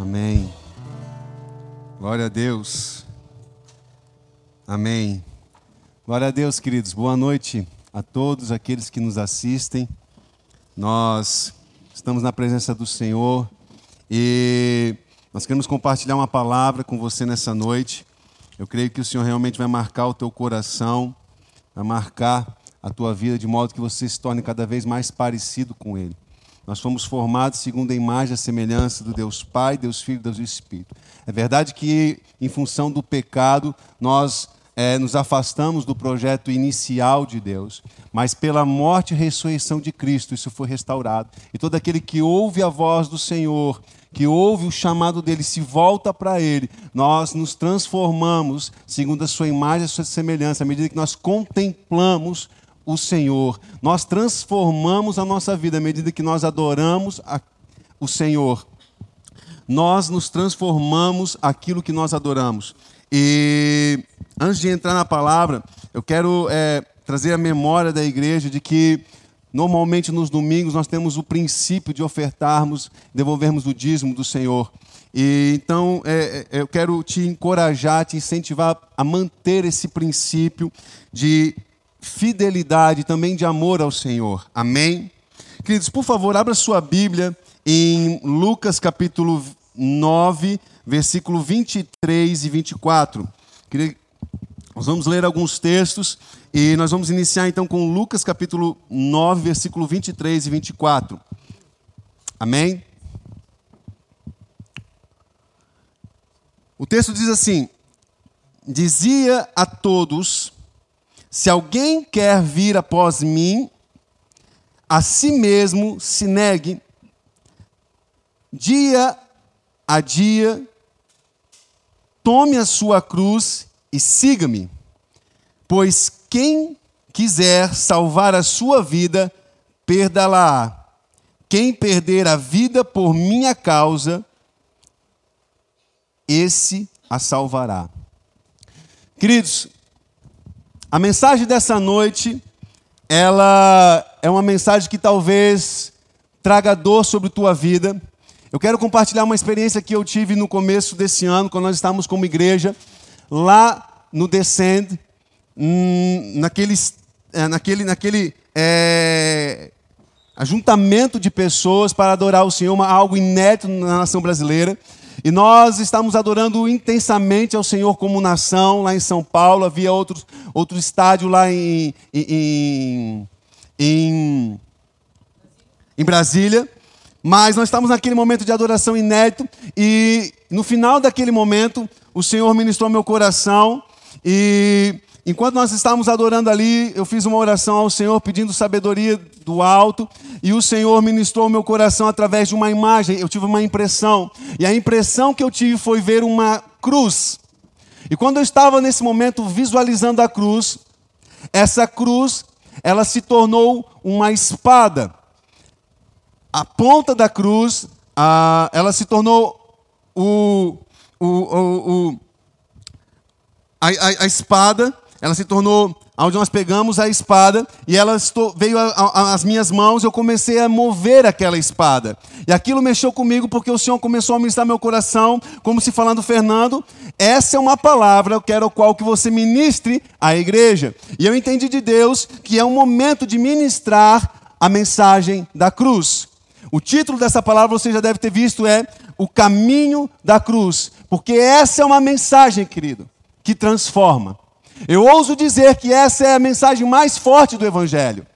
Amém. Glória a Deus. Amém. Glória a Deus, queridos. Boa noite a todos aqueles que nos assistem. Nós estamos na presença do Senhor e nós queremos compartilhar uma palavra com você nessa noite. Eu creio que o Senhor realmente vai marcar o teu coração, vai marcar a tua vida de modo que você se torne cada vez mais parecido com Ele. Nós fomos formados segundo a imagem e a semelhança do Deus Pai, Deus Filho e Deus Espírito. É verdade que, em função do pecado, nós é, nos afastamos do projeto inicial de Deus, mas pela morte e ressurreição de Cristo, isso foi restaurado. E todo aquele que ouve a voz do Senhor, que ouve o chamado dele, se volta para ele, nós nos transformamos segundo a sua imagem e a sua semelhança, à medida que nós contemplamos o Senhor. Nós transformamos a nossa vida à medida que nós adoramos a, o Senhor. Nós nos transformamos aquilo que nós adoramos. E antes de entrar na palavra, eu quero é, trazer a memória da igreja de que normalmente nos domingos nós temos o princípio de ofertarmos, devolvermos o dízimo do Senhor. E então é, é eu quero te encorajar, te incentivar a manter esse princípio de fidelidade, também de amor ao Senhor. Amém? Queridos, por favor, abra sua Bíblia em Lucas capítulo 9, versículo 23 e 24. Nós vamos ler alguns textos e nós vamos iniciar então com Lucas capítulo 9, versículo 23 e 24. Amém? O texto diz assim: Dizia a todos se alguém quer vir após mim, a si mesmo se negue, dia a dia, tome a sua cruz e siga-me. Pois quem quiser salvar a sua vida, perdê-la-á. Quem perder a vida por minha causa, esse a salvará. Queridos, a mensagem dessa noite, ela é uma mensagem que talvez traga dor sobre tua vida. Eu quero compartilhar uma experiência que eu tive no começo desse ano, quando nós estávamos como igreja, lá no Descend, hum, naquele, é, naquele, naquele é, ajuntamento de pessoas para adorar o Senhor, algo inédito na nação brasileira. E nós estamos adorando intensamente ao Senhor como nação, lá em São Paulo. Havia outro, outro estádio lá em, em, em, em Brasília. Mas nós estamos naquele momento de adoração inédito. E no final daquele momento, o Senhor ministrou meu coração. E Enquanto nós estávamos adorando ali, eu fiz uma oração ao Senhor pedindo sabedoria do alto, e o Senhor ministrou meu coração através de uma imagem. Eu tive uma impressão, e a impressão que eu tive foi ver uma cruz. E quando eu estava nesse momento visualizando a cruz, essa cruz, ela se tornou uma espada. A ponta da cruz, a, ela se tornou o, o, o, o a, a, a espada ela se tornou onde nós pegamos a espada e ela veio às minhas mãos, eu comecei a mover aquela espada. E aquilo mexeu comigo porque o Senhor começou a ministrar meu coração, como se falando, Fernando, essa é uma palavra, eu quero qual que você ministre à igreja. E eu entendi de Deus que é um momento de ministrar a mensagem da cruz. O título dessa palavra você já deve ter visto é O caminho da cruz, porque essa é uma mensagem, querido, que transforma. Eu ouso dizer que essa é a mensagem mais forte do Evangelho.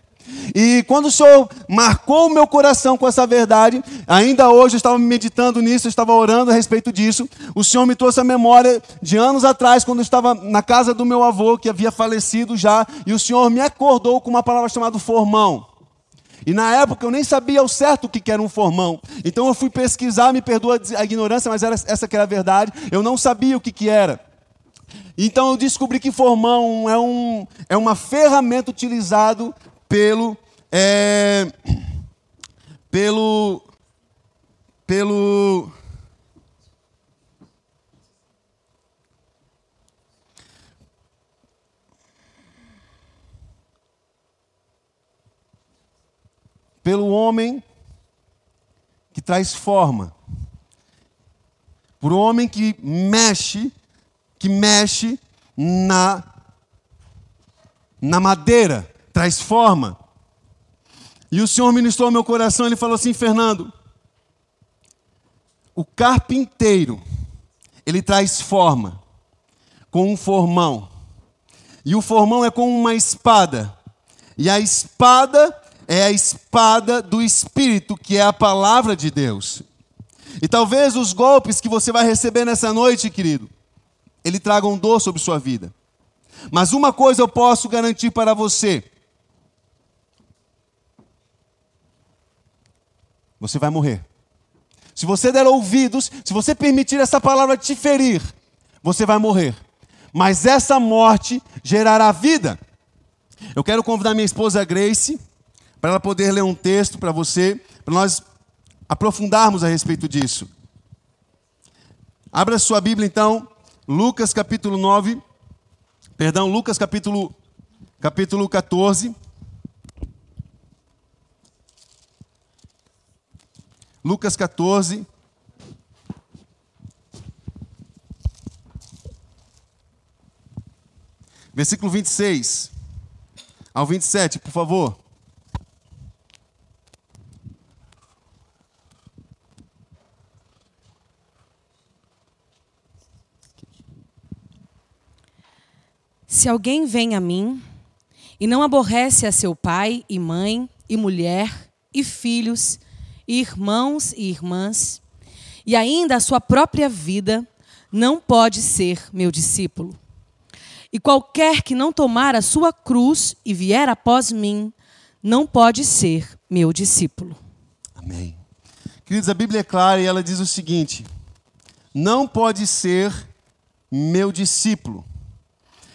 E quando o Senhor marcou o meu coração com essa verdade, ainda hoje eu estava meditando nisso, eu estava orando a respeito disso. O Senhor me trouxe a memória de anos atrás, quando eu estava na casa do meu avô, que havia falecido já, e o Senhor me acordou com uma palavra chamada formão. E na época eu nem sabia ao certo o que era um formão. Então eu fui pesquisar, me perdoa a ignorância, mas era essa que era a verdade. Eu não sabia o que, que era. Então eu descobri que formão é, um, é uma ferramenta utilizado pelo é, pelo pelo pelo homem que traz forma. por um homem que mexe, que mexe na na madeira, traz forma. E o Senhor ministrou ao meu coração, ele falou assim, Fernando, o carpinteiro, ele traz forma com um formão. E o formão é como uma espada. E a espada é a espada do Espírito, que é a palavra de Deus. E talvez os golpes que você vai receber nessa noite, querido, ele tragam dor sobre sua vida. Mas uma coisa eu posso garantir para você: você vai morrer. Se você der ouvidos, se você permitir essa palavra te ferir, você vai morrer. Mas essa morte gerará vida. Eu quero convidar minha esposa Grace para ela poder ler um texto para você, para nós aprofundarmos a respeito disso. Abra sua Bíblia então, Lucas capítulo 9, perdão, Lucas capítulo capítulo 14. Lucas 14. Versículo 26 ao 27, por favor. Se alguém vem a mim e não aborrece a seu pai e mãe e mulher e filhos e irmãos e irmãs, e ainda a sua própria vida, não pode ser meu discípulo. E qualquer que não tomar a sua cruz e vier após mim, não pode ser meu discípulo. Amém. Queridos, a Bíblia é clara e ela diz o seguinte: não pode ser meu discípulo.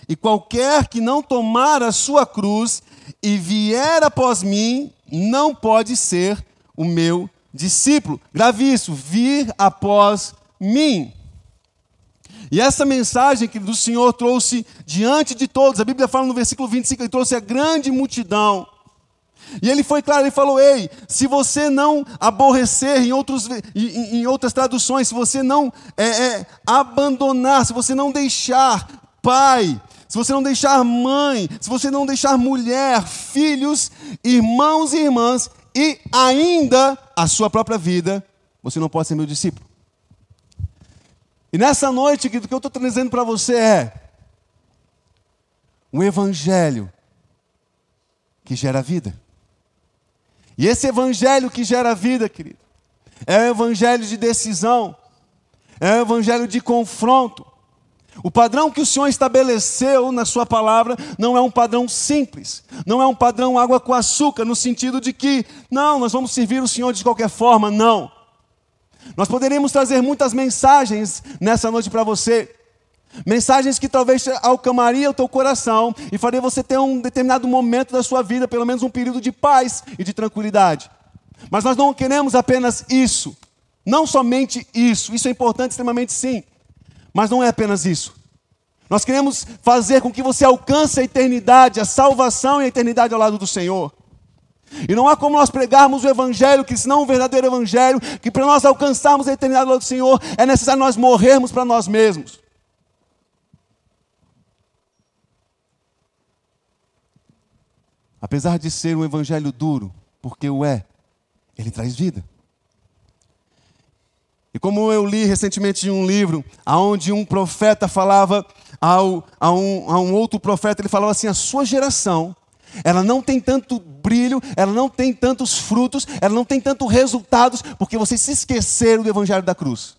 E qualquer que não tomar a sua cruz e vier após mim, não pode ser o meu discípulo. Grave isso, vir após mim. E essa mensagem que do Senhor trouxe diante de todos, a Bíblia fala no versículo 25, ele trouxe a grande multidão. E ele foi claro, ele falou: Ei, se você não aborrecer, em, outros, em, em outras traduções, se você não é, é, abandonar, se você não deixar pai, se você não deixar mãe, se você não deixar mulher, filhos, irmãos e irmãs, e ainda a sua própria vida, você não pode ser meu discípulo. E nessa noite, o que eu estou trazendo para você é um evangelho que gera vida. E esse evangelho que gera vida, querido, é o evangelho de decisão, é o evangelho de confronto, o padrão que o Senhor estabeleceu na Sua palavra não é um padrão simples, não é um padrão água com açúcar, no sentido de que, não, nós vamos servir o Senhor de qualquer forma, não. Nós poderíamos trazer muitas mensagens nessa noite para você, mensagens que talvez alcamaria o teu coração e faria você ter um determinado momento da sua vida, pelo menos um período de paz e de tranquilidade. Mas nós não queremos apenas isso, não somente isso, isso é importante, extremamente sim. Mas não é apenas isso. Nós queremos fazer com que você alcance a eternidade, a salvação e a eternidade ao lado do Senhor. E não há como nós pregarmos o Evangelho, que senão o verdadeiro Evangelho, que para nós alcançarmos a eternidade ao lado do Senhor, é necessário nós morrermos para nós mesmos. Apesar de ser um Evangelho duro, porque o é, ele traz vida. E como eu li recentemente em um livro, onde um profeta falava ao, a, um, a um outro profeta, ele falava assim: a sua geração, ela não tem tanto brilho, ela não tem tantos frutos, ela não tem tantos resultados, porque vocês se esqueceram do Evangelho da cruz.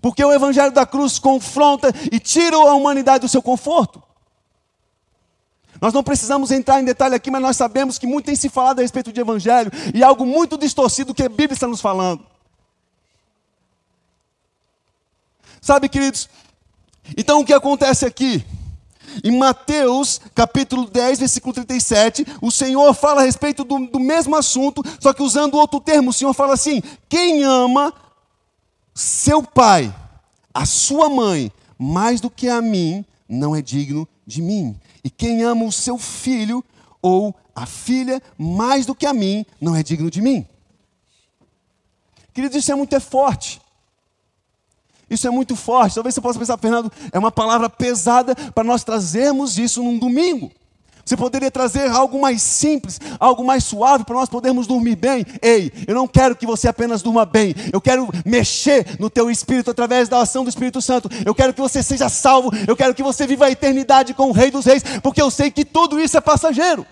Porque o Evangelho da cruz confronta e tira a humanidade do seu conforto. Nós não precisamos entrar em detalhe aqui, mas nós sabemos que muito tem se falado a respeito de evangelho e algo muito distorcido que a Bíblia está nos falando. Sabe, queridos? Então o que acontece aqui? Em Mateus capítulo 10, versículo 37, o Senhor fala a respeito do, do mesmo assunto, só que usando outro termo. O Senhor fala assim: quem ama seu pai, a sua mãe, mais do que a mim, não é digno de mim. E quem ama o seu filho ou a filha mais do que a mim, não é digno de mim. Queridos, isso é muito é forte. Isso é muito forte. Talvez você possa pensar, Fernando, é uma palavra pesada para nós trazermos isso num domingo. Você poderia trazer algo mais simples, algo mais suave para nós podermos dormir bem. Ei, eu não quero que você apenas durma bem. Eu quero mexer no teu espírito através da ação do Espírito Santo. Eu quero que você seja salvo. Eu quero que você viva a eternidade com o Rei dos Reis, porque eu sei que tudo isso é passageiro.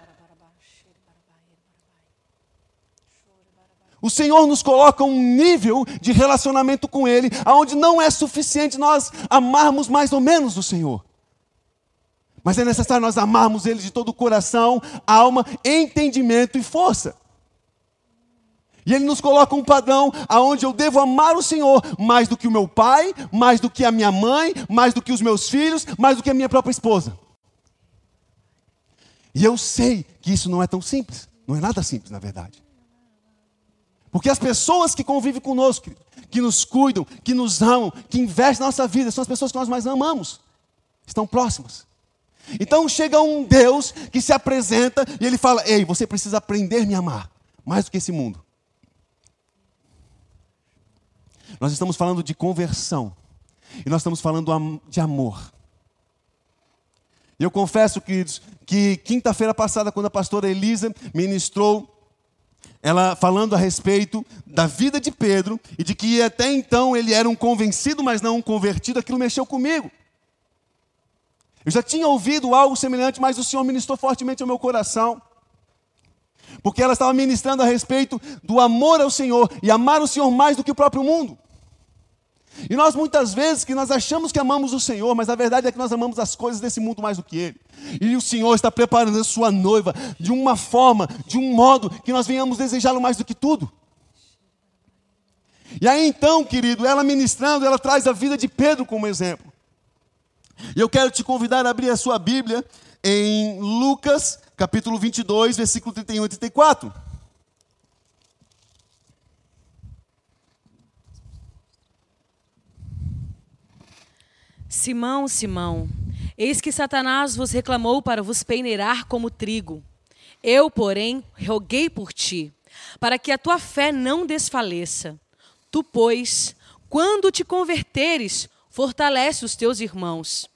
O Senhor nos coloca um nível de relacionamento com Ele, aonde não é suficiente nós amarmos mais ou menos o Senhor. Mas é necessário nós amarmos Ele de todo o coração, alma, entendimento e força. E Ele nos coloca um padrão aonde eu devo amar o Senhor mais do que o meu pai, mais do que a minha mãe, mais do que os meus filhos, mais do que a minha própria esposa. E eu sei que isso não é tão simples. Não é nada simples, na verdade. Porque as pessoas que convivem conosco, que nos cuidam, que nos amam, que investem na nossa vida, são as pessoas que nós mais amamos. Estão próximas. Então chega um Deus que se apresenta e ele fala: Ei, você precisa aprender a me amar, mais do que esse mundo. Nós estamos falando de conversão. E nós estamos falando de amor. Eu confesso, queridos, que quinta-feira passada, quando a pastora Elisa ministrou ela falando a respeito da vida de Pedro e de que até então ele era um convencido, mas não um convertido, aquilo mexeu comigo. Eu já tinha ouvido algo semelhante, mas o Senhor ministrou fortemente ao meu coração. Porque ela estava ministrando a respeito do amor ao Senhor e amar o Senhor mais do que o próprio mundo. E nós muitas vezes que nós achamos que amamos o Senhor, mas a verdade é que nós amamos as coisas desse mundo mais do que Ele. E o Senhor está preparando a sua noiva de uma forma, de um modo que nós venhamos desejá-lo mais do que tudo. E aí então, querido, ela ministrando, ela traz a vida de Pedro como exemplo. E eu quero te convidar a abrir a sua Bíblia em Lucas, capítulo 22, versículo 31 e 34. Simão, Simão, eis que Satanás vos reclamou para vos peneirar como trigo. Eu, porém, roguei por ti, para que a tua fé não desfaleça. Tu, pois, quando te converteres, fortalece os teus irmãos.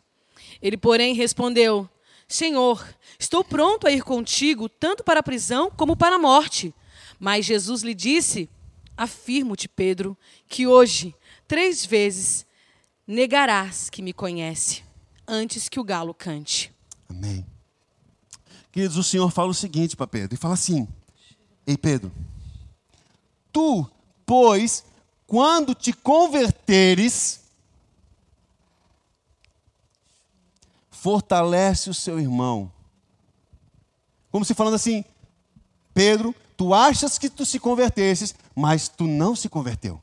Ele, porém, respondeu: Senhor, estou pronto a ir contigo, tanto para a prisão como para a morte. Mas Jesus lhe disse: Afirmo-te, Pedro, que hoje, três vezes, negarás que me conhece antes que o galo cante. Amém. Queridos, o Senhor fala o seguinte para Pedro: ele fala assim: Ei, Pedro, tu, pois, quando te converteres, fortalece o seu irmão. Como se falando assim, Pedro, tu achas que tu se convertesses, mas tu não se converteu.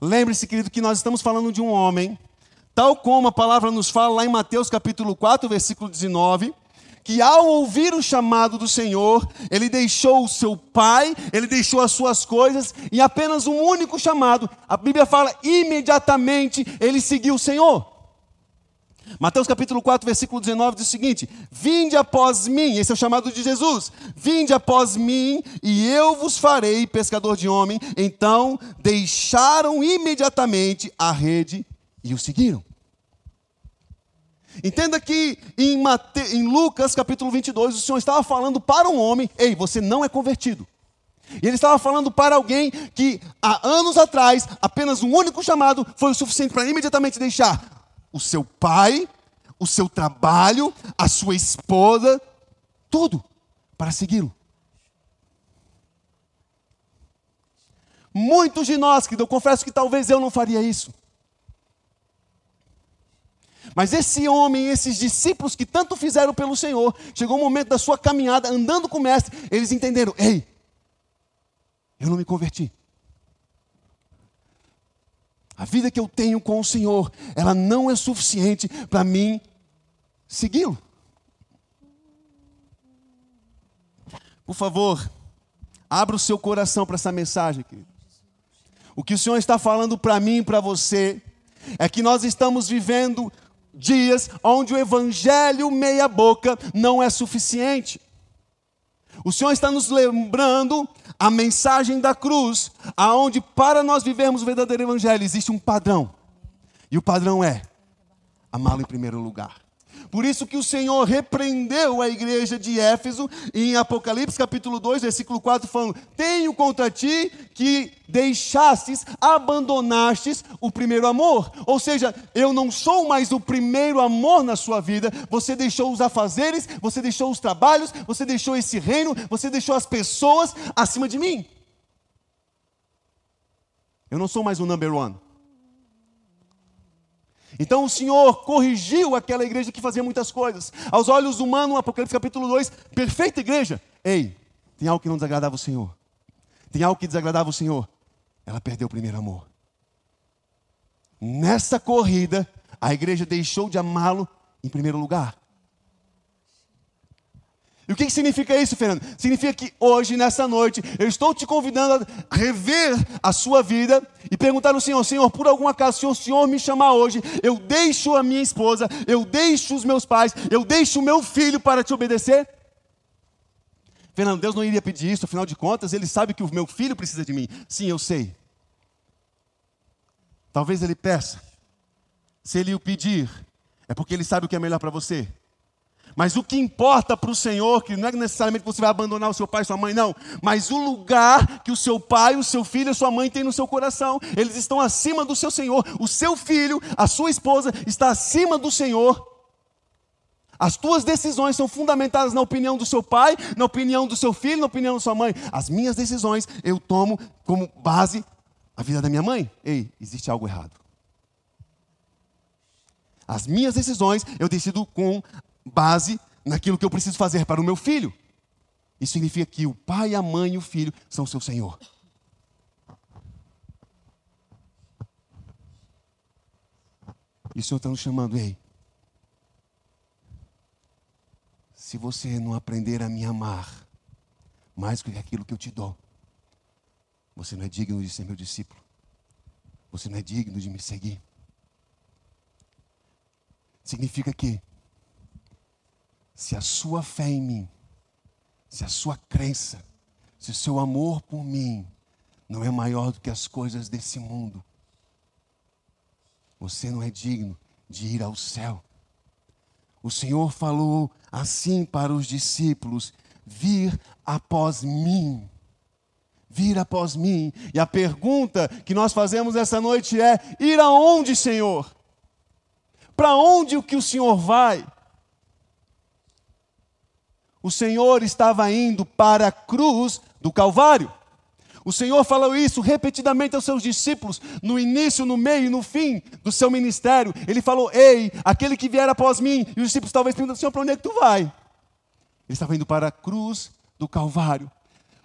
Lembre-se, querido, que nós estamos falando de um homem, tal como a palavra nos fala lá em Mateus capítulo 4, versículo 19, que ao ouvir o chamado do Senhor, ele deixou o seu pai, ele deixou as suas coisas, e apenas um único chamado, a Bíblia fala, imediatamente ele seguiu o Senhor. Mateus capítulo 4, versículo 19 diz o seguinte: Vinde após mim, esse é o chamado de Jesus. Vinde após mim, e eu vos farei pescador de homem. Então deixaram imediatamente a rede e o seguiram. Entenda que em, Mate... em Lucas capítulo 22, o Senhor estava falando para um homem: Ei, você não é convertido. E ele estava falando para alguém que há anos atrás, apenas um único chamado foi o suficiente para imediatamente deixar o seu pai, o seu trabalho, a sua esposa, tudo para segui-lo. Muitos de nós, que eu confesso que talvez eu não faria isso. Mas esse homem, esses discípulos que tanto fizeram pelo Senhor, chegou um momento da sua caminhada, andando com o Mestre, eles entenderam: ei, eu não me converti. A vida que eu tenho com o Senhor, ela não é suficiente para mim segui-lo. Por favor, abra o seu coração para essa mensagem, querido. O que o Senhor está falando para mim e para você é que nós estamos vivendo dias onde o evangelho meia boca não é suficiente. O Senhor está nos lembrando a mensagem da cruz, aonde para nós vivermos o verdadeiro evangelho existe um padrão. E o padrão é amá-lo em primeiro lugar. Por isso que o Senhor repreendeu a igreja de Éfeso em Apocalipse capítulo 2, versículo 4, falando: Tenho contra ti que deixastes, abandonastes o primeiro amor. Ou seja, eu não sou mais o primeiro amor na sua vida. Você deixou os afazeres, você deixou os trabalhos, você deixou esse reino, você deixou as pessoas acima de mim. Eu não sou mais o number one. Então o Senhor corrigiu aquela igreja que fazia muitas coisas. Aos olhos humanos, Apocalipse capítulo 2, perfeita igreja. Ei, tem algo que não desagradava o Senhor. Tem algo que desagradava o Senhor. Ela perdeu o primeiro amor. Nessa corrida, a igreja deixou de amá-lo em primeiro lugar. E o que, significa isso, Fernando? Significa que hoje, nessa noite, eu estou te convidando a rever a sua vida e perguntar ao Senhor: Senhor, por algum acaso, se o Senhor me chamar hoje, eu deixo a minha esposa, eu deixo os meus pais, eu deixo o meu filho para te obedecer? Fernando, Deus não iria pedir isso, afinal de contas, Ele sabe que o meu filho precisa de mim. Sim, eu sei. Talvez Ele peça. Se Ele o pedir, é porque Ele sabe o que é melhor para você. Mas o que importa para o Senhor, que não é necessariamente você vai abandonar o seu pai e sua mãe, não. Mas o lugar que o seu pai, o seu filho e a sua mãe têm no seu coração, eles estão acima do seu Senhor. O seu filho, a sua esposa, está acima do Senhor. As tuas decisões são fundamentadas na opinião do seu pai, na opinião do seu filho, na opinião da sua mãe. As minhas decisões eu tomo como base a vida da minha mãe. Ei, existe algo errado. As minhas decisões eu decido com base naquilo que eu preciso fazer para o meu filho. Isso significa que o pai, a mãe e o filho são seu Senhor. E o Senhor está nos chamando, ei. Se você não aprender a me amar mais do que aquilo que eu te dou, você não é digno de ser meu discípulo. Você não é digno de me seguir. Significa que se a sua fé em mim, se a sua crença, se o seu amor por mim não é maior do que as coisas desse mundo, você não é digno de ir ao céu. O Senhor falou assim para os discípulos: vir após mim. Vir após mim. E a pergunta que nós fazemos essa noite é: ir aonde, Senhor? Para onde o que o Senhor vai? O Senhor estava indo para a cruz do Calvário. O Senhor falou isso repetidamente aos seus discípulos, no início, no meio e no fim do seu ministério. Ele falou: Ei, aquele que vier após mim. E os discípulos talvez perguntam: Senhor, para onde é que tu vai? Ele estava indo para a cruz do Calvário.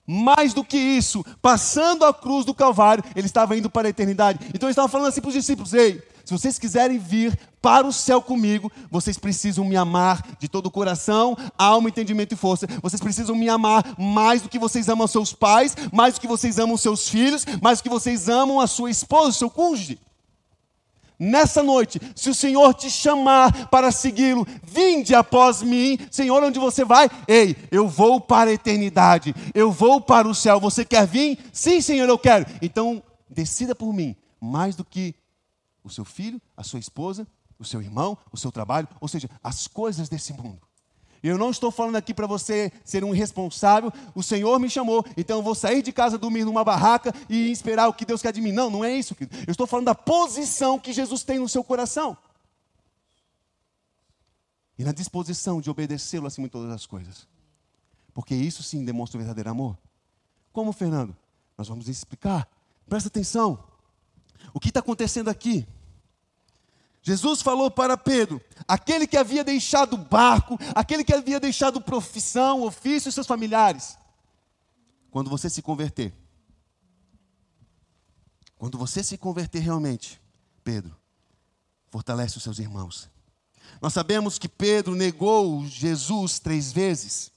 Mais do que isso, passando a cruz do Calvário, ele estava indo para a eternidade. Então ele estava falando assim para os discípulos: Ei, se vocês quiserem vir para o céu comigo, vocês precisam me amar de todo o coração, alma, entendimento e força. Vocês precisam me amar mais do que vocês amam seus pais, mais do que vocês amam seus filhos, mais do que vocês amam a sua esposa, o seu cônjuge. Nessa noite, se o Senhor te chamar para segui-lo, vinde após mim, Senhor, onde você vai? Ei, eu vou para a eternidade, eu vou para o céu. Você quer vir? Sim, Senhor, eu quero. Então, decida por mim, mais do que o seu filho, a sua esposa, o seu irmão, o seu trabalho, ou seja, as coisas desse mundo. Eu não estou falando aqui para você ser um irresponsável. O Senhor me chamou, então eu vou sair de casa, dormir numa barraca e esperar o que Deus quer de mim. Não, não é isso. Eu estou falando da posição que Jesus tem no seu coração. E na disposição de obedecê-lo acima de todas as coisas. Porque isso sim demonstra o verdadeiro amor. Como, Fernando? Nós vamos explicar. Presta atenção. O que está acontecendo aqui? Jesus falou para Pedro, aquele que havia deixado o barco, aquele que havia deixado profissão, ofício e seus familiares. Quando você se converter, quando você se converter realmente, Pedro, fortalece os seus irmãos. Nós sabemos que Pedro negou Jesus três vezes.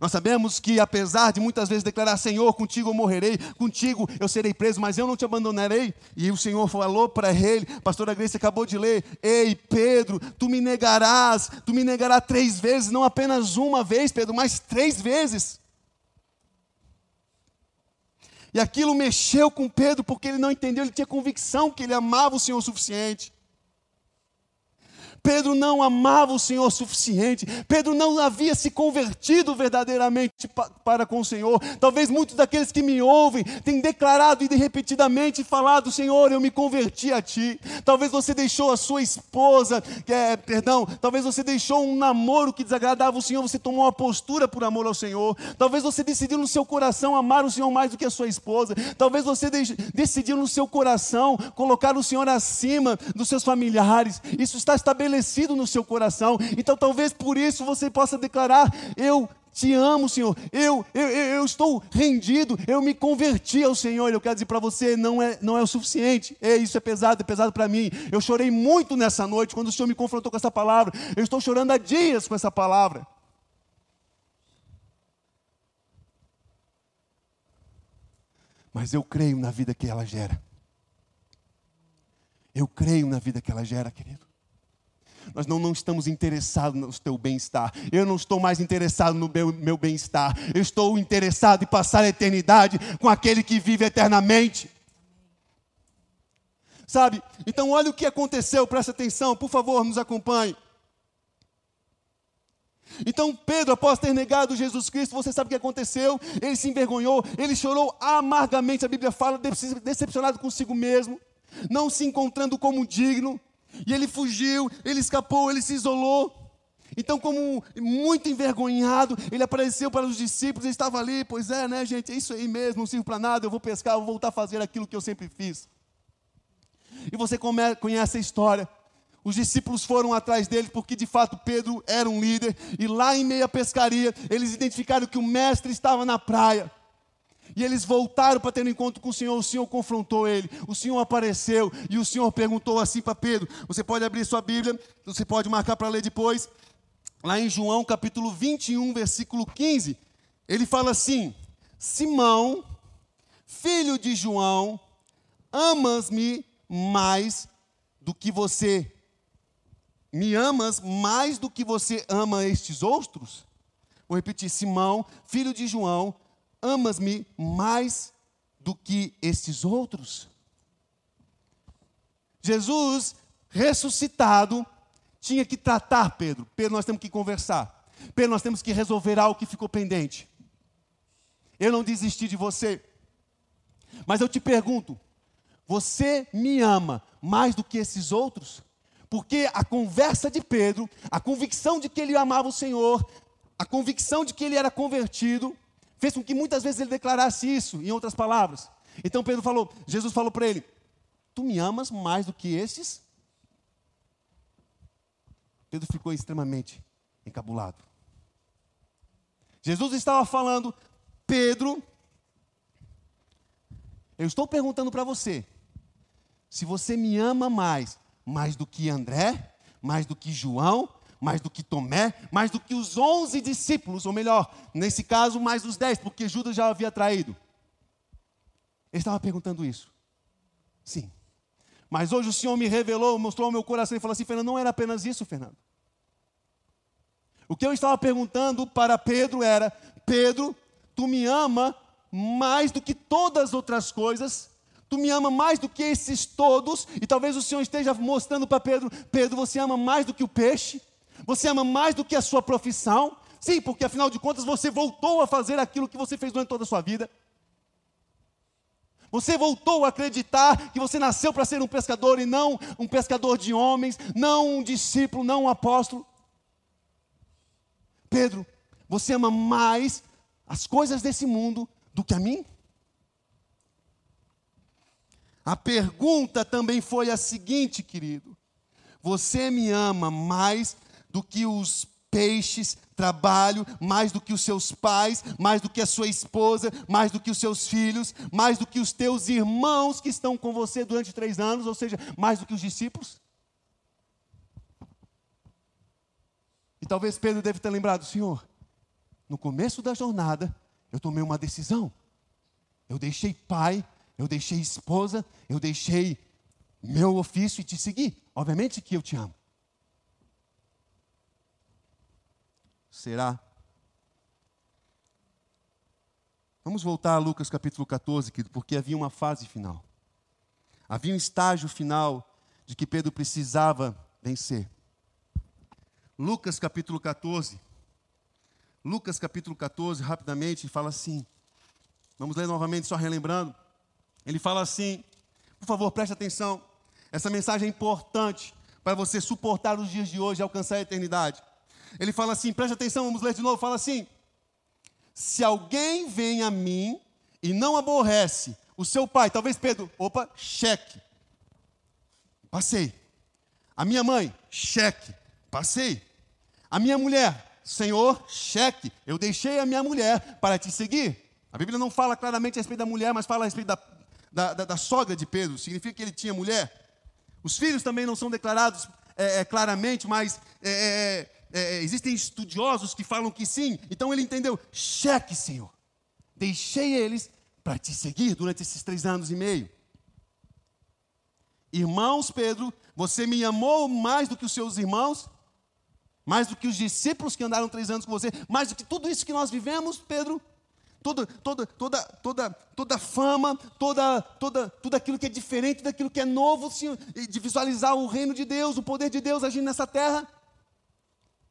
Nós sabemos que, apesar de muitas vezes declarar: Senhor, contigo eu morrerei, contigo eu serei preso, mas eu não te abandonarei. E o Senhor falou para ele, pastora Grace acabou de ler: Ei, Pedro, tu me negarás, tu me negarás três vezes, não apenas uma vez, Pedro, mas três vezes. E aquilo mexeu com Pedro, porque ele não entendeu, ele tinha convicção que ele amava o Senhor o suficiente. Pedro não amava o Senhor o suficiente. Pedro não havia se convertido verdadeiramente para com o Senhor. Talvez muitos daqueles que me ouvem tenham declarado e repetidamente falado: Senhor, eu me converti a Ti. Talvez você deixou a sua esposa, é, perdão, talvez você deixou um namoro que desagradava o Senhor, você tomou uma postura por amor ao Senhor. Talvez você decidiu no seu coração amar o Senhor mais do que a sua esposa. Talvez você decidiu no seu coração colocar o Senhor acima dos seus familiares. Isso está estabelecido estabelecido no seu coração. Então talvez por isso você possa declarar: Eu te amo, Senhor. Eu, eu, eu estou rendido. Eu me converti ao Senhor. Eu quero dizer para você, não é, não é o suficiente. É, isso é pesado, é pesado para mim. Eu chorei muito nessa noite quando o Senhor me confrontou com essa palavra. Eu estou chorando há dias com essa palavra. Mas eu creio na vida que ela gera. Eu creio na vida que ela gera, querido. Nós não, não estamos interessados no teu bem-estar. Eu não estou mais interessado no meu, meu bem-estar. Eu estou interessado em passar a eternidade com aquele que vive eternamente. Sabe? Então, olha o que aconteceu, presta atenção, por favor, nos acompanhe. Então, Pedro, após ter negado Jesus Cristo, você sabe o que aconteceu? Ele se envergonhou, ele chorou amargamente, a Bíblia fala, decepcionado consigo mesmo, não se encontrando como digno. E ele fugiu, ele escapou, ele se isolou. Então, como muito envergonhado, ele apareceu para os discípulos, ele estava ali, pois é, né, gente, é isso aí mesmo, não sirvo para nada, eu vou pescar, eu vou voltar a fazer aquilo que eu sempre fiz. E você conhece a história. Os discípulos foram atrás dele porque de fato Pedro era um líder, e lá em meia pescaria, eles identificaram que o mestre estava na praia. E eles voltaram para ter um encontro com o Senhor. O Senhor confrontou ele. O Senhor apareceu. E o Senhor perguntou assim para Pedro: Você pode abrir sua Bíblia, você pode marcar para ler depois. Lá em João capítulo 21, versículo 15. Ele fala assim: Simão, filho de João, amas-me mais do que você. Me amas mais do que você ama estes outros? Vou repetir: Simão, filho de João, amas-me mais do que estes outros? Jesus, ressuscitado, tinha que tratar Pedro. Pedro, nós temos que conversar. Pedro, nós temos que resolver algo que ficou pendente. Eu não desisti de você. Mas eu te pergunto: você me ama mais do que esses outros? Porque a conversa de Pedro, a convicção de que ele amava o Senhor, a convicção de que ele era convertido, fez com que muitas vezes ele declarasse isso, em outras palavras. Então Pedro falou, Jesus falou para ele: Tu me amas mais do que esses? Pedro ficou extremamente encabulado. Jesus estava falando, Pedro, eu estou perguntando para você, se você me ama mais, mais do que André, mais do que João, mais do que Tomé, mais do que os onze discípulos, ou melhor, nesse caso, mais os dez, porque Judas já havia traído. Ele estava perguntando isso. Sim. Mas hoje o Senhor me revelou, mostrou ao meu coração e falou assim: Fernando, não era apenas isso, Fernando. O que eu estava perguntando para Pedro era: Pedro, tu me ama mais do que todas as outras coisas, tu me ama mais do que esses todos, e talvez o Senhor esteja mostrando para Pedro: Pedro, você ama mais do que o peixe, você ama mais do que a sua profissão? Sim, porque afinal de contas você voltou a fazer aquilo que você fez durante toda a sua vida. Você voltou a acreditar que você nasceu para ser um pescador e não um pescador de homens, não um discípulo, não um apóstolo. Pedro, você ama mais as coisas desse mundo do que a mim? A pergunta também foi a seguinte, querido: Você me ama mais do que os peixes, trabalho, mais do que os seus pais, mais do que a sua esposa, mais do que os seus filhos, mais do que os teus irmãos que estão com você durante três anos, ou seja, mais do que os discípulos? E talvez Pedro deve ter lembrado, Senhor, no começo da jornada, eu tomei uma decisão. Eu deixei pai, eu deixei esposa, eu deixei meu ofício e te segui. Obviamente que eu te amo. Será? Vamos voltar a Lucas capítulo 14, porque havia uma fase final. Havia um estágio final de que Pedro precisava vencer. Lucas capítulo 14. Lucas capítulo 14, rapidamente, fala assim. Vamos ler novamente, só relembrando. Ele fala assim: por favor, preste atenção. Essa mensagem é importante para você suportar os dias de hoje e alcançar a eternidade. Ele fala assim: preste atenção, vamos ler de novo. Fala assim: se alguém vem a mim e não aborrece o seu pai, talvez Pedro, opa, cheque. Passei. A minha mãe, cheque. Passei. A minha mulher, Senhor, cheque. Eu deixei a minha mulher para te seguir. A Bíblia não fala claramente a respeito da mulher, mas fala a respeito da, da, da, da sogra de Pedro. Significa que ele tinha mulher. Os filhos também não são declarados é, é, claramente, mas é, é é, existem estudiosos que falam que sim. Então ele entendeu: cheque, Senhor. Deixei eles para te seguir durante esses três anos e meio. Irmãos, Pedro, você me amou mais do que os seus irmãos, mais do que os discípulos que andaram três anos com você, mais do que tudo isso que nós vivemos, Pedro. Toda, toda, toda, toda, toda fama, toda, toda, tudo aquilo que é diferente daquilo que é novo, de visualizar o reino de Deus, o poder de Deus agindo nessa terra.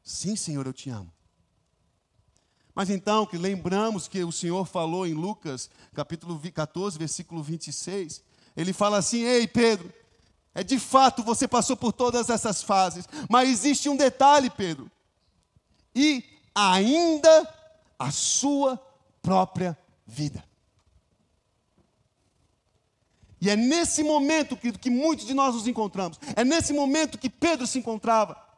Sim, Senhor, eu te amo. Mas então, que lembramos que o Senhor falou em Lucas, capítulo 14, versículo 26, ele fala assim: Ei, Pedro, é de fato você passou por todas essas fases, mas existe um detalhe, Pedro, e ainda a sua própria vida. E é nesse momento que, que muitos de nós nos encontramos, é nesse momento que Pedro se encontrava.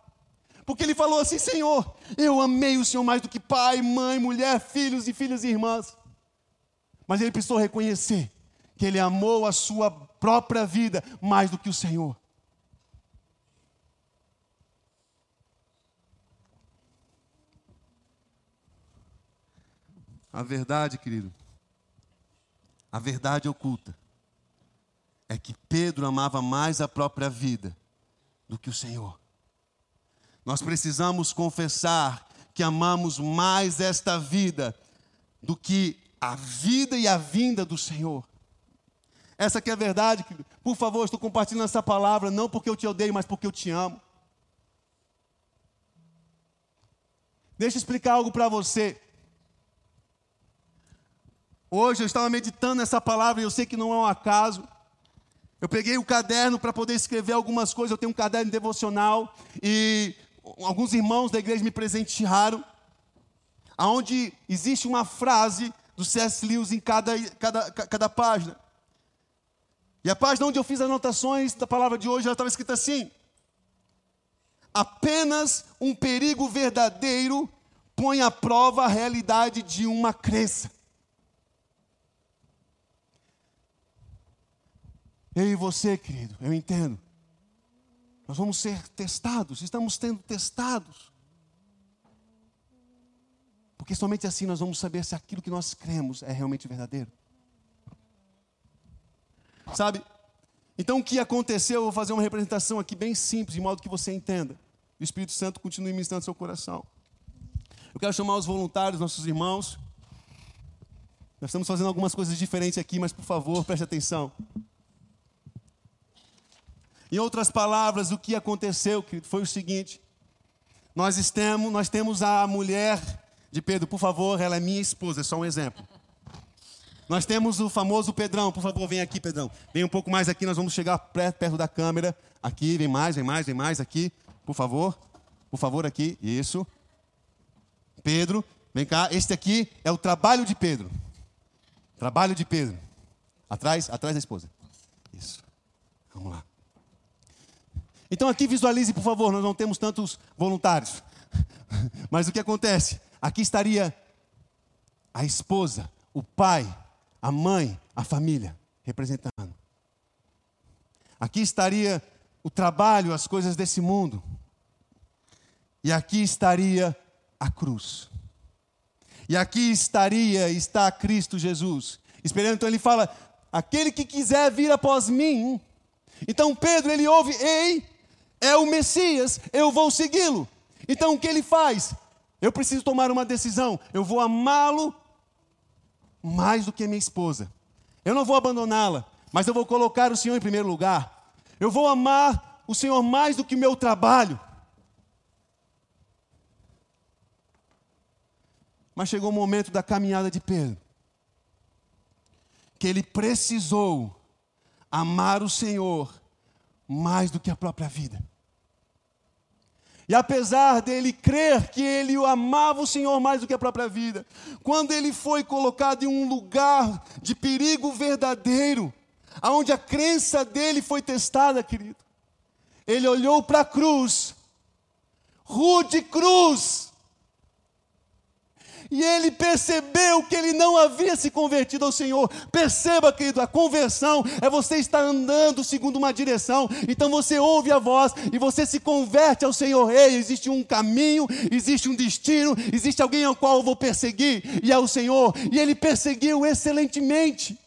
Porque ele falou assim: Senhor, eu amei o Senhor mais do que pai, mãe, mulher, filhos e filhas e irmãs. Mas ele precisou reconhecer que ele amou a sua própria vida mais do que o Senhor. A verdade, querido, a verdade oculta é que Pedro amava mais a própria vida do que o Senhor. Nós precisamos confessar que amamos mais esta vida do que a vida e a vinda do Senhor. Essa que é a verdade. Por favor, estou compartilhando essa palavra não porque eu te odeio, mas porque eu te amo. Deixa eu explicar algo para você. Hoje eu estava meditando nessa palavra e eu sei que não é um acaso. Eu peguei o caderno para poder escrever algumas coisas. Eu tenho um caderno devocional e alguns irmãos da igreja me presentearam, aonde existe uma frase do C.S. Lewis em cada, cada, cada página. E a página onde eu fiz anotações da palavra de hoje, ela estava escrita assim: apenas um perigo verdadeiro põe à prova a realidade de uma crença. Eu e você, querido, eu entendo. Nós vamos ser testados, estamos sendo testados. Porque somente assim nós vamos saber se aquilo que nós cremos é realmente verdadeiro. Sabe? Então o que aconteceu? Eu vou fazer uma representação aqui bem simples, de modo que você entenda. O Espírito Santo continue ministrando seu coração. Eu quero chamar os voluntários, nossos irmãos. Nós estamos fazendo algumas coisas diferentes aqui, mas por favor, preste atenção. Em outras palavras, o que aconteceu foi o seguinte: nós temos, nós temos a mulher de Pedro, por favor, ela é minha esposa, é só um exemplo. Nós temos o famoso Pedrão, por favor, vem aqui, Pedrão. Vem um pouco mais aqui, nós vamos chegar perto da câmera. Aqui, vem mais, vem mais, vem mais aqui, por favor. Por favor, aqui, isso. Pedro, vem cá. Este aqui é o trabalho de Pedro. Trabalho de Pedro. Atrás, atrás da esposa. Isso. Vamos lá. Então aqui visualize, por favor, nós não temos tantos voluntários. Mas o que acontece? Aqui estaria a esposa, o pai, a mãe, a família representando. Aqui estaria o trabalho, as coisas desse mundo. E aqui estaria a cruz. E aqui estaria, está Cristo Jesus. Esperando, então ele fala: aquele que quiser vir após mim. Então Pedro, ele ouve: ei, é o Messias, eu vou segui-lo. Então o que ele faz? Eu preciso tomar uma decisão. Eu vou amá-lo mais do que minha esposa. Eu não vou abandoná-la, mas eu vou colocar o Senhor em primeiro lugar. Eu vou amar o Senhor mais do que o meu trabalho. Mas chegou o momento da caminhada de Pedro, que ele precisou amar o Senhor mais do que a própria vida. E apesar dele crer que ele amava o Senhor mais do que a própria vida, quando ele foi colocado em um lugar de perigo verdadeiro, aonde a crença dele foi testada, querido, ele olhou para a cruz, rude cruz, e ele percebeu que ele não havia se convertido ao Senhor. Perceba, querido, a conversão é você estar andando segundo uma direção. Então você ouve a voz e você se converte ao Senhor. Ei, existe um caminho, existe um destino, existe alguém ao qual eu vou perseguir, e é o Senhor. E ele perseguiu excelentemente.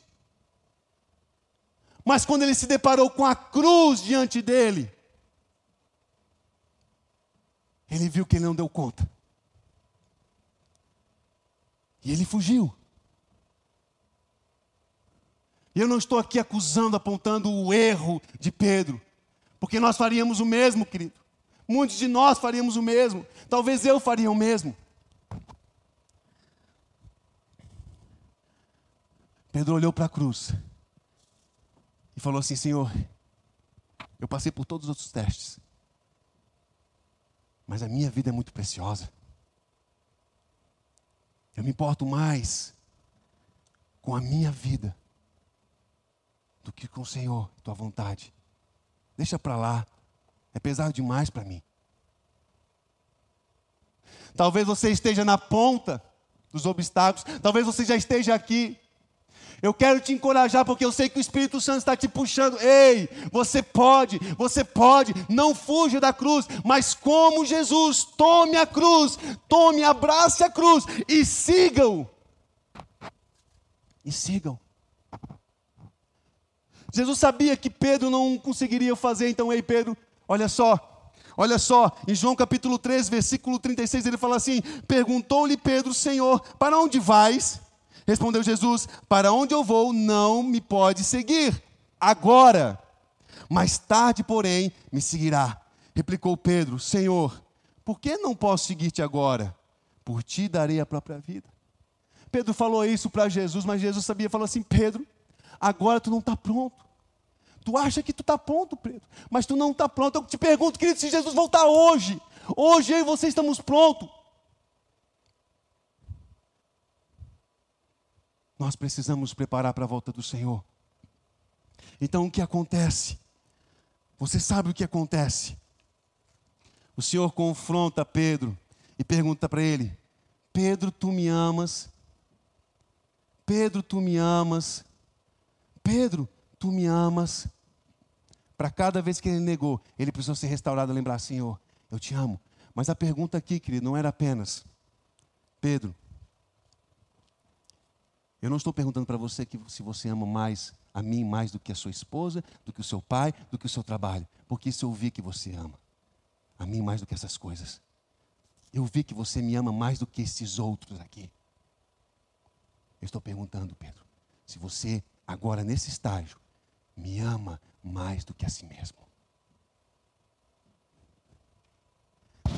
Mas quando ele se deparou com a cruz diante dele, ele viu que ele não deu conta. E ele fugiu. Eu não estou aqui acusando, apontando o erro de Pedro, porque nós faríamos o mesmo, querido. Muitos de nós faríamos o mesmo. Talvez eu faria o mesmo. Pedro olhou para a cruz e falou assim: Senhor, eu passei por todos os outros testes, mas a minha vida é muito preciosa. Eu me importo mais com a minha vida do que com o Senhor, tua vontade. Deixa para lá. É pesado demais para mim. Talvez você esteja na ponta dos obstáculos, talvez você já esteja aqui eu quero te encorajar porque eu sei que o Espírito Santo está te puxando. Ei, você pode, você pode, não fuja da cruz, mas como Jesus, tome a cruz, tome, abrace a cruz e sigam. E sigam. Jesus sabia que Pedro não conseguiria fazer, então, ei, Pedro, olha só, olha só, em João capítulo 3, versículo 36, ele fala assim: Perguntou-lhe Pedro, Senhor, para onde vais? Respondeu Jesus: Para onde eu vou, não me pode seguir agora. Mais tarde, porém, me seguirá. Replicou Pedro: Senhor, por que não posso seguir-te agora? Por ti darei a própria vida. Pedro falou isso para Jesus, mas Jesus sabia, falou assim: Pedro, agora tu não está pronto. Tu acha que tu está pronto, Pedro, mas tu não está pronto. Eu te pergunto, querido, se Jesus voltar hoje, hoje eu e você estamos prontos. Nós precisamos preparar para a volta do Senhor. Então o que acontece? Você sabe o que acontece? O Senhor confronta Pedro e pergunta para ele: Pedro, tu me amas? Pedro, tu me amas? Pedro, tu me amas? Para cada vez que ele negou, ele precisou ser restaurado, lembrar: Senhor, eu te amo. Mas a pergunta aqui, querido, não era apenas: Pedro, eu não estou perguntando para você que se você ama mais a mim mais do que a sua esposa, do que o seu pai, do que o seu trabalho, porque isso eu vi que você ama. A mim mais do que essas coisas. Eu vi que você me ama mais do que esses outros aqui. Eu estou perguntando, Pedro, se você agora nesse estágio me ama mais do que a si mesmo.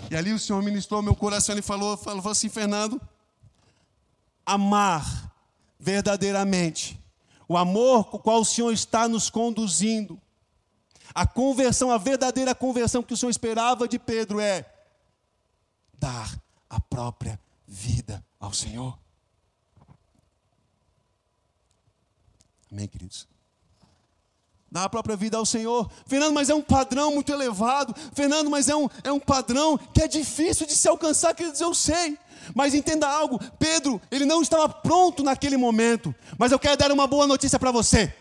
E ali o Senhor ministrou meu coração e falou, falou assim, Fernando, amar verdadeiramente. O amor com o qual o Senhor está nos conduzindo. A conversão, a verdadeira conversão que o Senhor esperava de Pedro é dar a própria vida ao Senhor. Amém, queridos? Dar a própria vida ao Senhor. Fernando, mas é um padrão muito elevado. Fernando, mas é um, é um padrão que é difícil de se alcançar, queridos, eu sei. Mas entenda algo, Pedro, ele não estava pronto naquele momento. Mas eu quero dar uma boa notícia para você.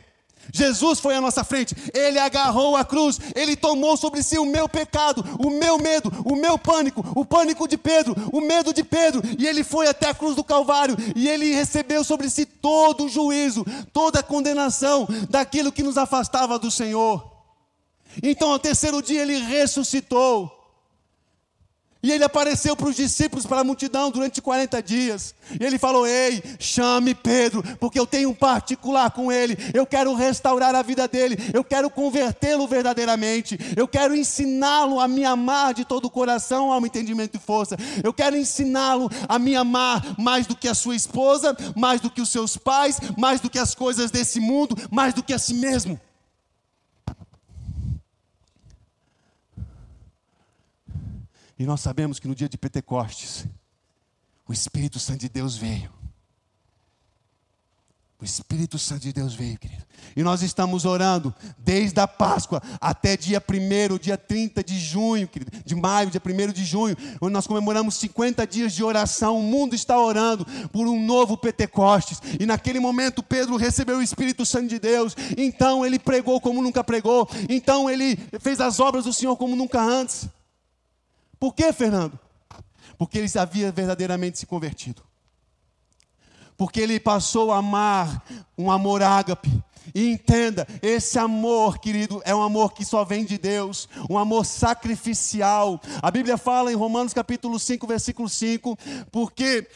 Jesus foi à nossa frente, ele agarrou a cruz, ele tomou sobre si o meu pecado, o meu medo, o meu pânico, o pânico de Pedro, o medo de Pedro, e ele foi até a cruz do Calvário, e ele recebeu sobre si todo o juízo, toda a condenação daquilo que nos afastava do Senhor. Então, ao terceiro dia, ele ressuscitou. E ele apareceu para os discípulos, para a multidão, durante 40 dias. E ele falou: Ei, chame Pedro, porque eu tenho um particular com ele. Eu quero restaurar a vida dele. Eu quero convertê-lo verdadeiramente. Eu quero ensiná-lo a me amar de todo o coração, alma, entendimento e força. Eu quero ensiná-lo a me amar mais do que a sua esposa, mais do que os seus pais, mais do que as coisas desse mundo, mais do que a si mesmo. E nós sabemos que no dia de Pentecostes, o Espírito Santo de Deus veio. O Espírito Santo de Deus veio, querido. E nós estamos orando desde a Páscoa até dia 1 dia 30 de junho, querido, de maio, dia 1 de junho, onde nós comemoramos 50 dias de oração. O mundo está orando por um novo Pentecostes. E naquele momento Pedro recebeu o Espírito Santo de Deus. Então ele pregou como nunca pregou. Então ele fez as obras do Senhor como nunca antes. Por que, Fernando? Porque ele havia verdadeiramente se convertido. Porque ele passou a amar um amor ágape. E entenda, esse amor, querido, é um amor que só vem de Deus, um amor sacrificial. A Bíblia fala em Romanos capítulo 5, versículo 5, porque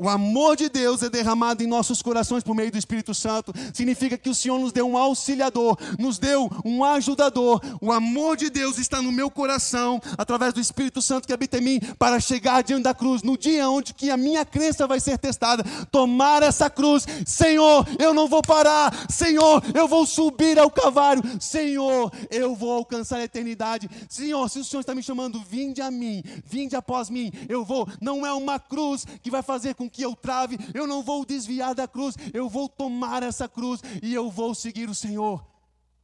o amor de Deus é derramado em nossos corações por meio do Espírito Santo. Significa que o Senhor nos deu um auxiliador, nos deu um ajudador. O amor de Deus está no meu coração, através do Espírito Santo que habita em mim, para chegar diante da cruz, no dia onde que a minha crença vai ser testada. Tomar essa cruz. Senhor, eu não vou parar. Senhor, eu vou subir ao Calvário. Senhor, eu vou alcançar a eternidade. Senhor, se o Senhor está me chamando, vinde a mim, vinde após mim. Eu vou. Não é uma cruz que vai fazer com que eu trave, eu não vou desviar da cruz, eu vou tomar essa cruz e eu vou seguir o Senhor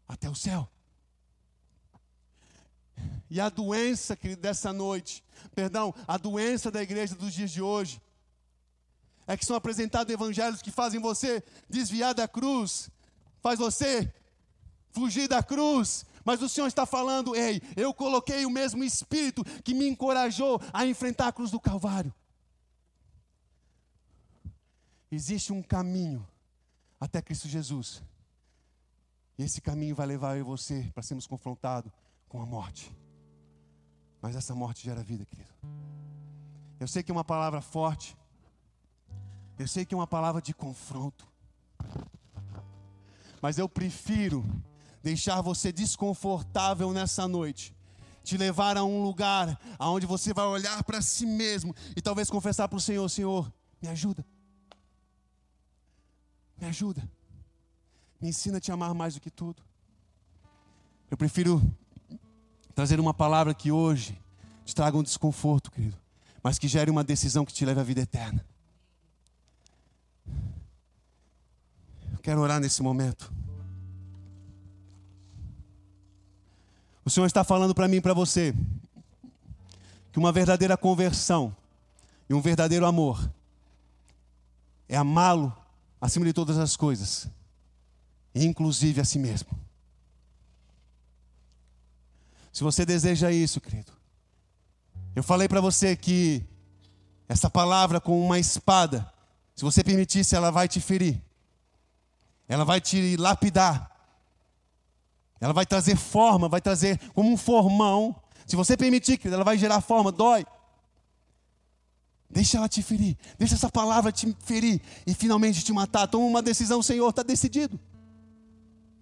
até o céu. E a doença, querido, dessa noite, perdão, a doença da igreja dos dias de hoje, é que são apresentados evangelhos que fazem você desviar da cruz, faz você fugir da cruz, mas o Senhor está falando, ei, eu coloquei o mesmo Espírito que me encorajou a enfrentar a cruz do Calvário. Existe um caminho até Cristo Jesus. E esse caminho vai levar eu e você para sermos confrontados com a morte. Mas essa morte gera vida, querido. Eu sei que é uma palavra forte. Eu sei que é uma palavra de confronto. Mas eu prefiro deixar você desconfortável nessa noite. Te levar a um lugar aonde você vai olhar para si mesmo e talvez confessar para o Senhor: Senhor, me ajuda. Me ajuda. Me ensina a te amar mais do que tudo. Eu prefiro trazer uma palavra que hoje te traga um desconforto, querido, mas que gere uma decisão que te leve à vida eterna. Eu quero orar nesse momento. O Senhor está falando para mim e para você que uma verdadeira conversão e um verdadeiro amor é amá-lo acima de todas as coisas, inclusive a si mesmo. Se você deseja isso, querido, eu falei para você que essa palavra com uma espada, se você permitisse, ela vai te ferir, ela vai te lapidar, ela vai trazer forma, vai trazer como um formão. Se você permitir, querido, ela vai gerar forma, dói. Deixa ela te ferir. Deixa essa palavra te ferir e finalmente te matar. Toma uma decisão, Senhor, está decidido.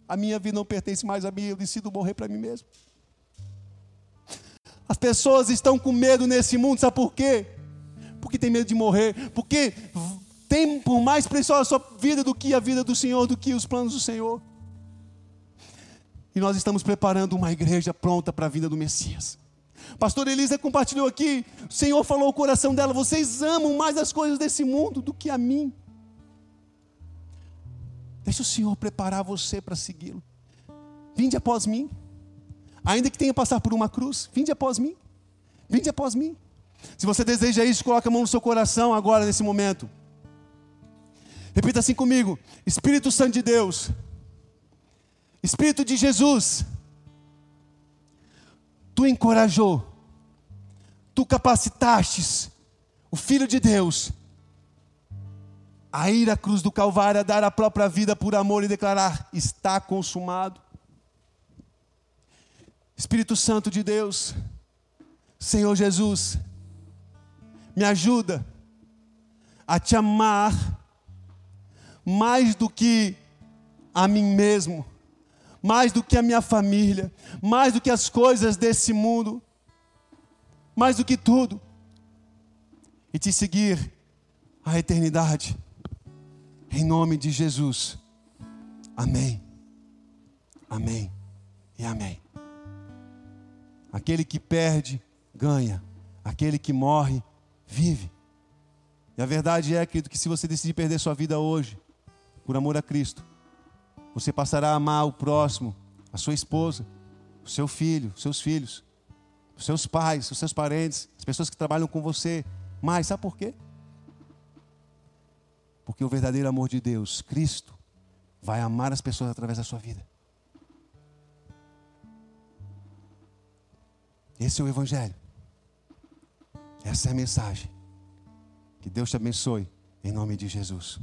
A minha vida não pertence mais a mim, eu decido morrer para mim mesmo. As pessoas estão com medo nesse mundo, sabe por quê? Porque tem medo de morrer, porque tem por mais preciosa a sua vida do que a vida do Senhor, do que os planos do Senhor. E nós estamos preparando uma igreja pronta para a vinda do Messias. Pastor Elisa compartilhou aqui, o Senhor falou ao coração dela: vocês amam mais as coisas desse mundo do que a mim. Deixa o Senhor preparar você para segui-lo. Vinde após mim. Ainda que tenha que passar por uma cruz, vinde após mim. Vinde após mim. Se você deseja isso, coloque a mão no seu coração agora, nesse momento. Repita assim comigo: Espírito Santo de Deus, Espírito de Jesus tu encorajou, tu capacitastes o Filho de Deus a ir à cruz do Calvário, a dar a própria vida por amor e declarar: está consumado. Espírito Santo de Deus, Senhor Jesus, me ajuda a te amar mais do que a mim mesmo, mais do que a minha família, mais do que as coisas desse mundo, mais do que tudo, e te seguir a eternidade. Em nome de Jesus. Amém. Amém. E amém. Aquele que perde, ganha. Aquele que morre, vive. E a verdade é, querido, que se você decidir perder sua vida hoje, por amor a Cristo, você passará a amar o próximo, a sua esposa, o seu filho, os seus filhos, os seus pais, os seus parentes, as pessoas que trabalham com você. Mas sabe por quê? Porque o verdadeiro amor de Deus, Cristo, vai amar as pessoas através da sua vida. Esse é o Evangelho. Essa é a mensagem. Que Deus te abençoe, em nome de Jesus.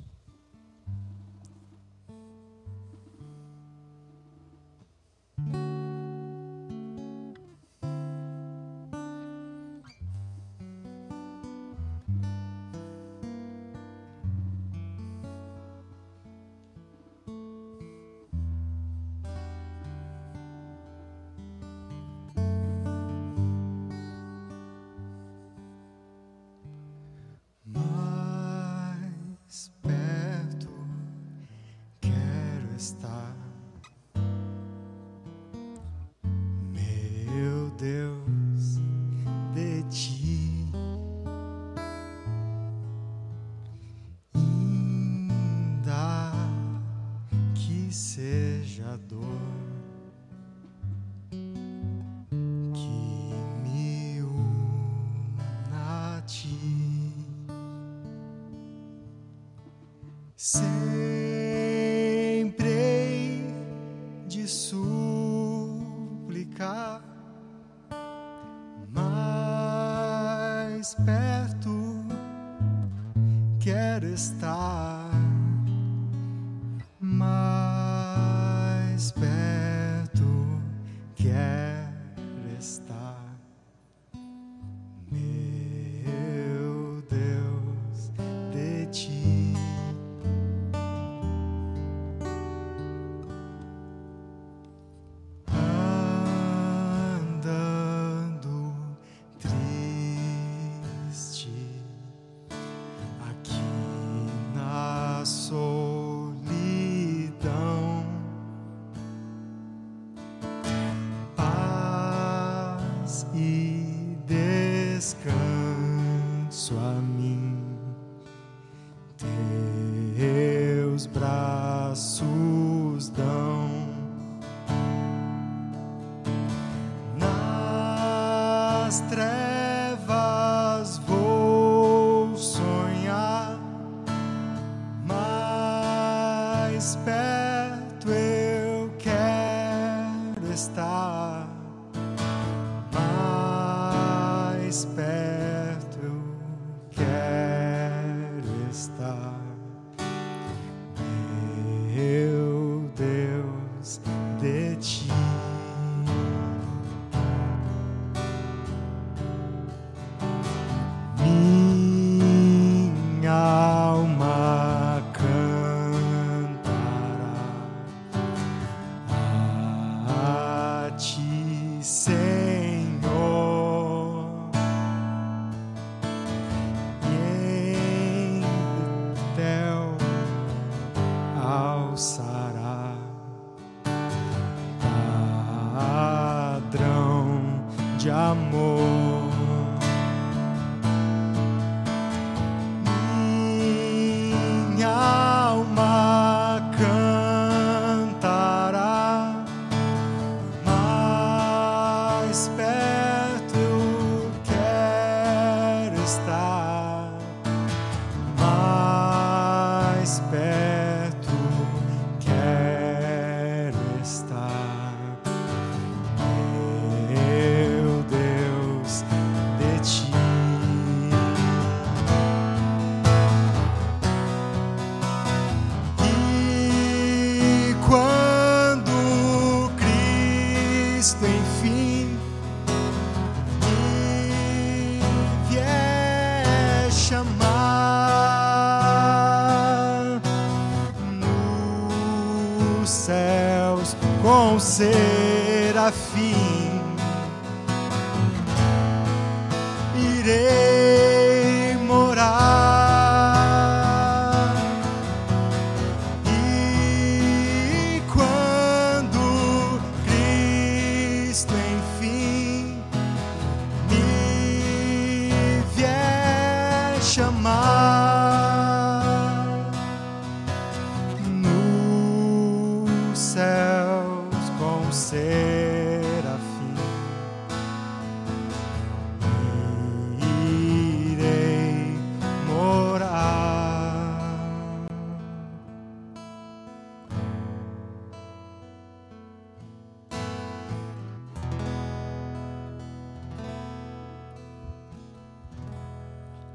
Sempre nas trevas